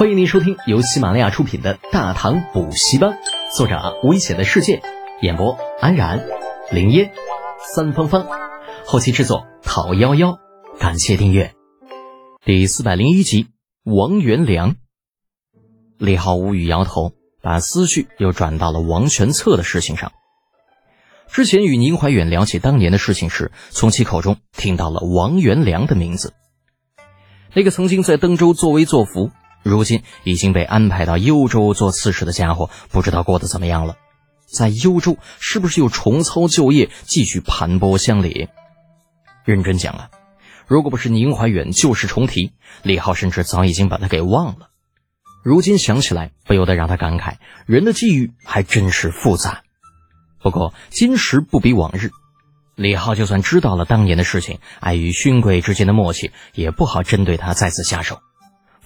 欢迎您收听由喜马拉雅出品的《大唐补习班》，作者危险的世界，演播安然、林烟、三芳芳，后期制作陶幺幺。感谢订阅。第四百零一集，王元良。李浩无语摇头，把思绪又转到了王玄策的事情上。之前与宁怀远聊起当年的事情时，从其口中听到了王元良的名字。那个曾经在登州作威作福。如今已经被安排到幽州做刺史的家伙，不知道过得怎么样了。在幽州，是不是又重操旧业，继续盘剥乡里？认真讲啊，如果不是宁怀远旧事重提，李浩甚至早已经把他给忘了。如今想起来，不由得让他感慨：人的际遇还真是复杂。不过今时不比往日，李浩就算知道了当年的事情，碍于勋贵之间的默契，也不好针对他再次下手。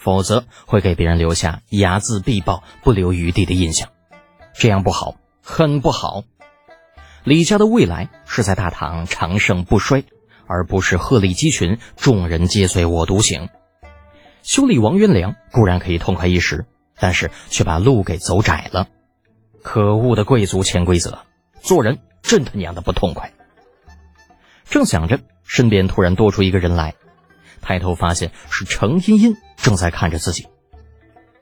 否则会给别人留下睚眦必报、不留余地的印象，这样不好，很不好。李家的未来是在大唐长盛不衰，而不是鹤立鸡群，众人皆醉我独醒。修理王元良固然可以痛快一时，但是却把路给走窄了。可恶的贵族潜规则，做人真他娘的不痛快。正想着，身边突然多出一个人来。抬头发现是程茵茵正在看着自己，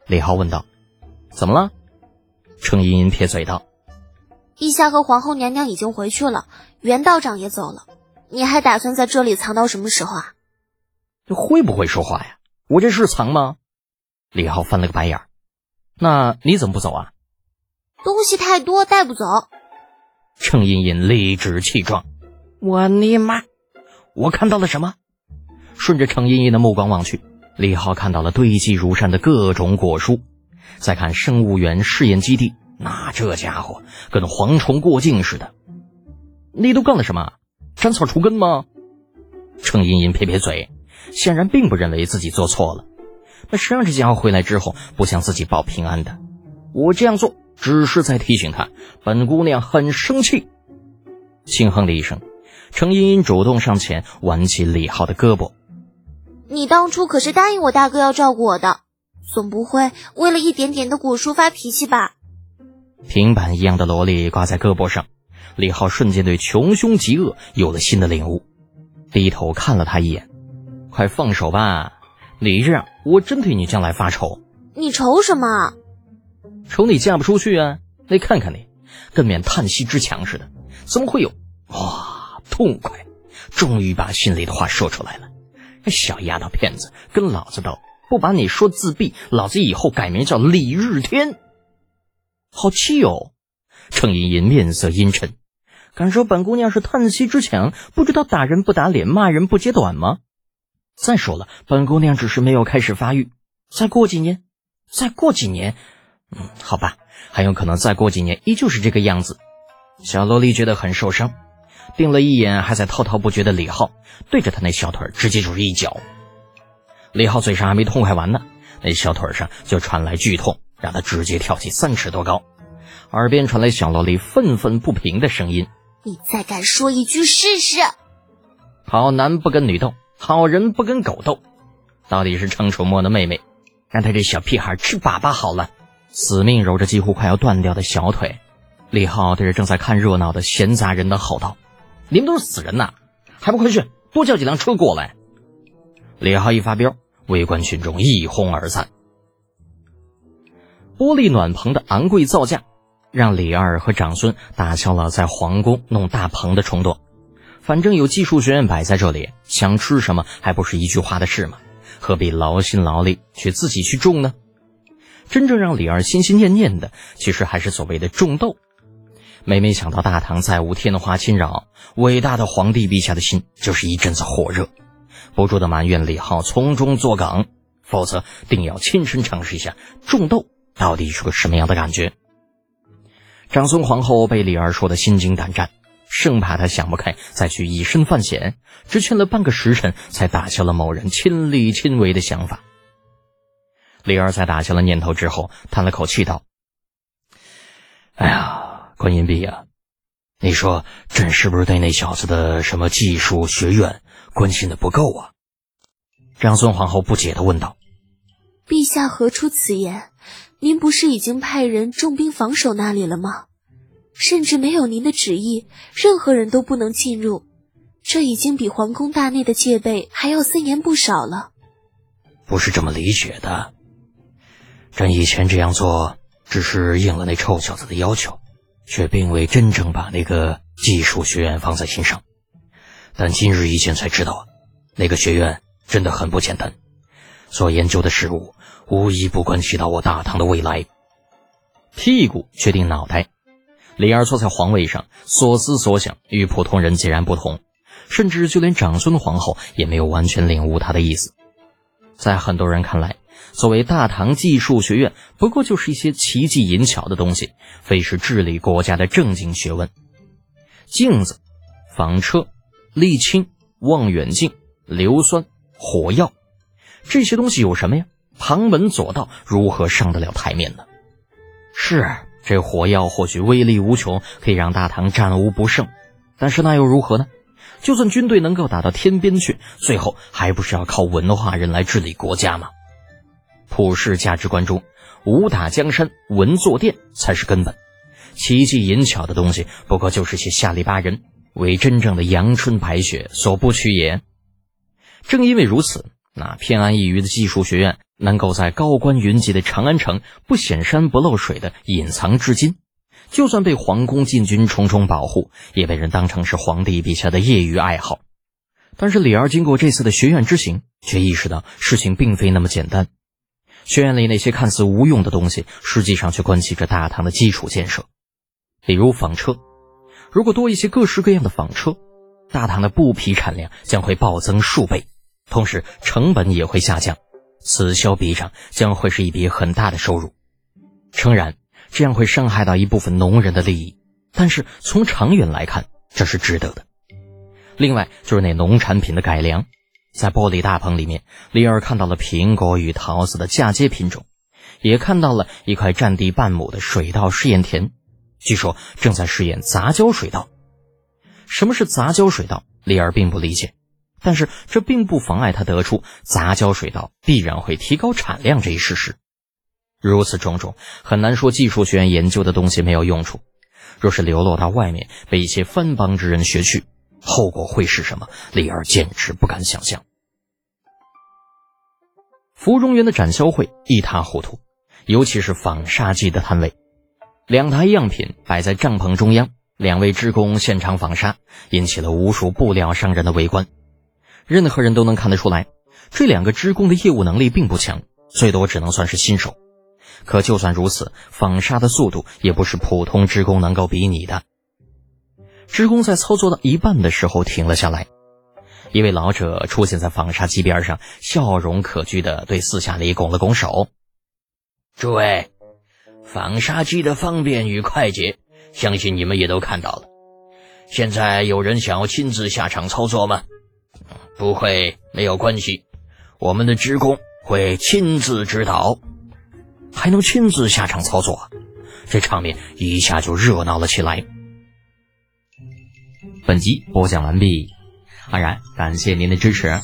李浩问道：“怎么了？”程茵茵撇嘴道：“陛下和皇后娘娘已经回去了，袁道长也走了，你还打算在这里藏到什么时候啊？”这会不会说话呀？我这是藏吗？李浩翻了个白眼儿。那你怎么不走啊？东西太多带不走。程茵茵理直气壮：“我尼玛！我看到了什么？”顺着程茵茵的目光望去，李浩看到了堆积如山的各种果蔬。再看生物园试验基地，那这家伙跟蝗虫过境似的。你都干了什么？斩草除根吗？程茵茵撇撇嘴，显然并不认为自己做错了。那谁让这家伙回来之后不向自己报平安的？我这样做只是在提醒他，本姑娘很生气。轻哼了一声，程茵茵主动上前挽起李浩的胳膊。你当初可是答应我大哥要照顾我的，总不会为了一点点的果蔬发脾气吧？平板一样的萝莉挂在胳膊上，李浩瞬间对穷凶极恶有了新的领悟，低头看了他一眼：“快放手吧，你这样我真替你将来发愁。”你愁什么？愁你嫁不出去啊！你看看你，跟面叹息之墙似的，怎么会有？哇，痛快，终于把心里的话说出来了。小丫头片子，跟老子斗！不把你说自闭，老子以后改名叫李日天。好气哦！程茵茵面色阴沉，敢说本姑娘是叹息之强，不知道打人不打脸，骂人不揭短吗？再说了，本姑娘只是没有开始发育，再过几年，再过几年，嗯，好吧，很有可能再过几年依旧是这个样子。小萝莉觉得很受伤。盯了一眼还在滔滔不绝的李浩，对着他那小腿直接就是一脚。李浩嘴上还没痛快完呢，那小腿上就传来剧痛，让他直接跳起三尺多高。耳边传来小萝莉愤愤不平的声音：“你再敢说一句试试！好男不跟女斗，好人不跟狗斗。到底是程楚墨的妹妹，让他这小屁孩吃粑粑好了。”死命揉着几乎快要断掉的小腿，李浩对着正在看热闹的闲杂人等吼道。你们都是死人呐，还不快去多叫几辆车过来！李浩一发飙，围观群众一哄而散。玻璃暖棚的昂贵造价，让李二和长孙打消了在皇宫弄大棚的冲动。反正有技术学院摆在这里，想吃什么还不是一句话的事吗？何必劳心劳力去自己去种呢？真正让李二心心念念的，其实还是所谓的种豆。每每想到大唐再无天花侵扰，伟大的皇帝陛下的心就是一阵子火热，不住的埋怨李浩从中作梗，否则定要亲身尝试一下种豆到底是个什么样的感觉。长孙皇后被李儿说的心惊胆战，生怕他想不开再去以身犯险，只劝了半个时辰，才打消了某人亲力亲为的想法。李儿在打消了念头之后，叹了口气道：“哎呀。”观音碧啊，你说朕是不是对那小子的什么技术学院关心的不够啊？长孙皇后不解的问道。陛下何出此言？您不是已经派人重兵防守那里了吗？甚至没有您的旨意，任何人都不能进入。这已经比皇宫大内的戒备还要森严不少了。不是这么理解的。朕以前这样做，只是应了那臭小子的要求，却并未真正把那个技术学院放在心上。但今日一见才知道，那个学院真的很不简单，所研究的事物无一不关系到我大唐的未来。屁股决定脑袋，李二坐在皇位上，所思所想与普通人截然不同，甚至就连长孙皇后也没有完全领悟他的意思。在很多人看来，所谓大唐技术学院，不过就是一些奇技淫巧的东西，非是治理国家的正经学问。镜子、纺车、沥青、望远镜、硫酸、火药，这些东西有什么呀？旁门左道，如何上得了台面呢？是，这火药或许威力无穷，可以让大唐战无不胜，但是那又如何呢？就算军队能够打到天边去，最后还不是要靠文化人来治理国家吗？普世价值观中，武打江山，文坐殿才是根本。奇技淫巧的东西，不过就是些下里巴人为真正的阳春白雪所不取也。正因为如此，那偏安一隅的技术学院，能够在高官云集的长安城不显山不露水的隐藏至今。就算被皇宫禁军重重保护，也被人当成是皇帝陛下的业余爱好。但是李儿经过这次的学院之行，却意识到事情并非那么简单。学院里那些看似无用的东西，实际上却关系着大唐的基础建设。比如纺车，如果多一些各式各样的纺车，大唐的布匹产量将会暴增数倍，同时成本也会下降，此消彼长，将会是一笔很大的收入。诚然。这样会伤害到一部分农人的利益，但是从长远来看，这是值得的。另外就是那农产品的改良，在玻璃大棚里面，李尔看到了苹果与桃子的嫁接品种，也看到了一块占地半亩的水稻试验田，据说正在试验杂交水稻。什么是杂交水稻？李尔并不理解，但是这并不妨碍他得出杂交水稻必然会提高产量这一事实。如此种种，很难说技术学院研究的东西没有用处。若是流落到外面，被一些番邦之人学去，后果会是什么？李儿简直不敢想象。芙蓉园的展销会一塌糊涂，尤其是纺纱机的摊位，两台样品摆在帐篷中央，两位职工现场纺纱，引起了无数布料商人的围观。任何人都能看得出来，这两个职工的业务能力并不强，最多只能算是新手。可就算如此，纺纱的速度也不是普通职工能够比拟的。职工在操作到一半的时候停了下来，一位老者出现在纺纱机边上，笑容可掬的对四下里拱了拱手：“诸位，纺纱机的方便与快捷，相信你们也都看到了。现在有人想要亲自下场操作吗？不会，没有关系，我们的职工会亲自指导。”还能亲自下场操作，这场面一下就热闹了起来。本集播讲完毕，安然感谢您的支持。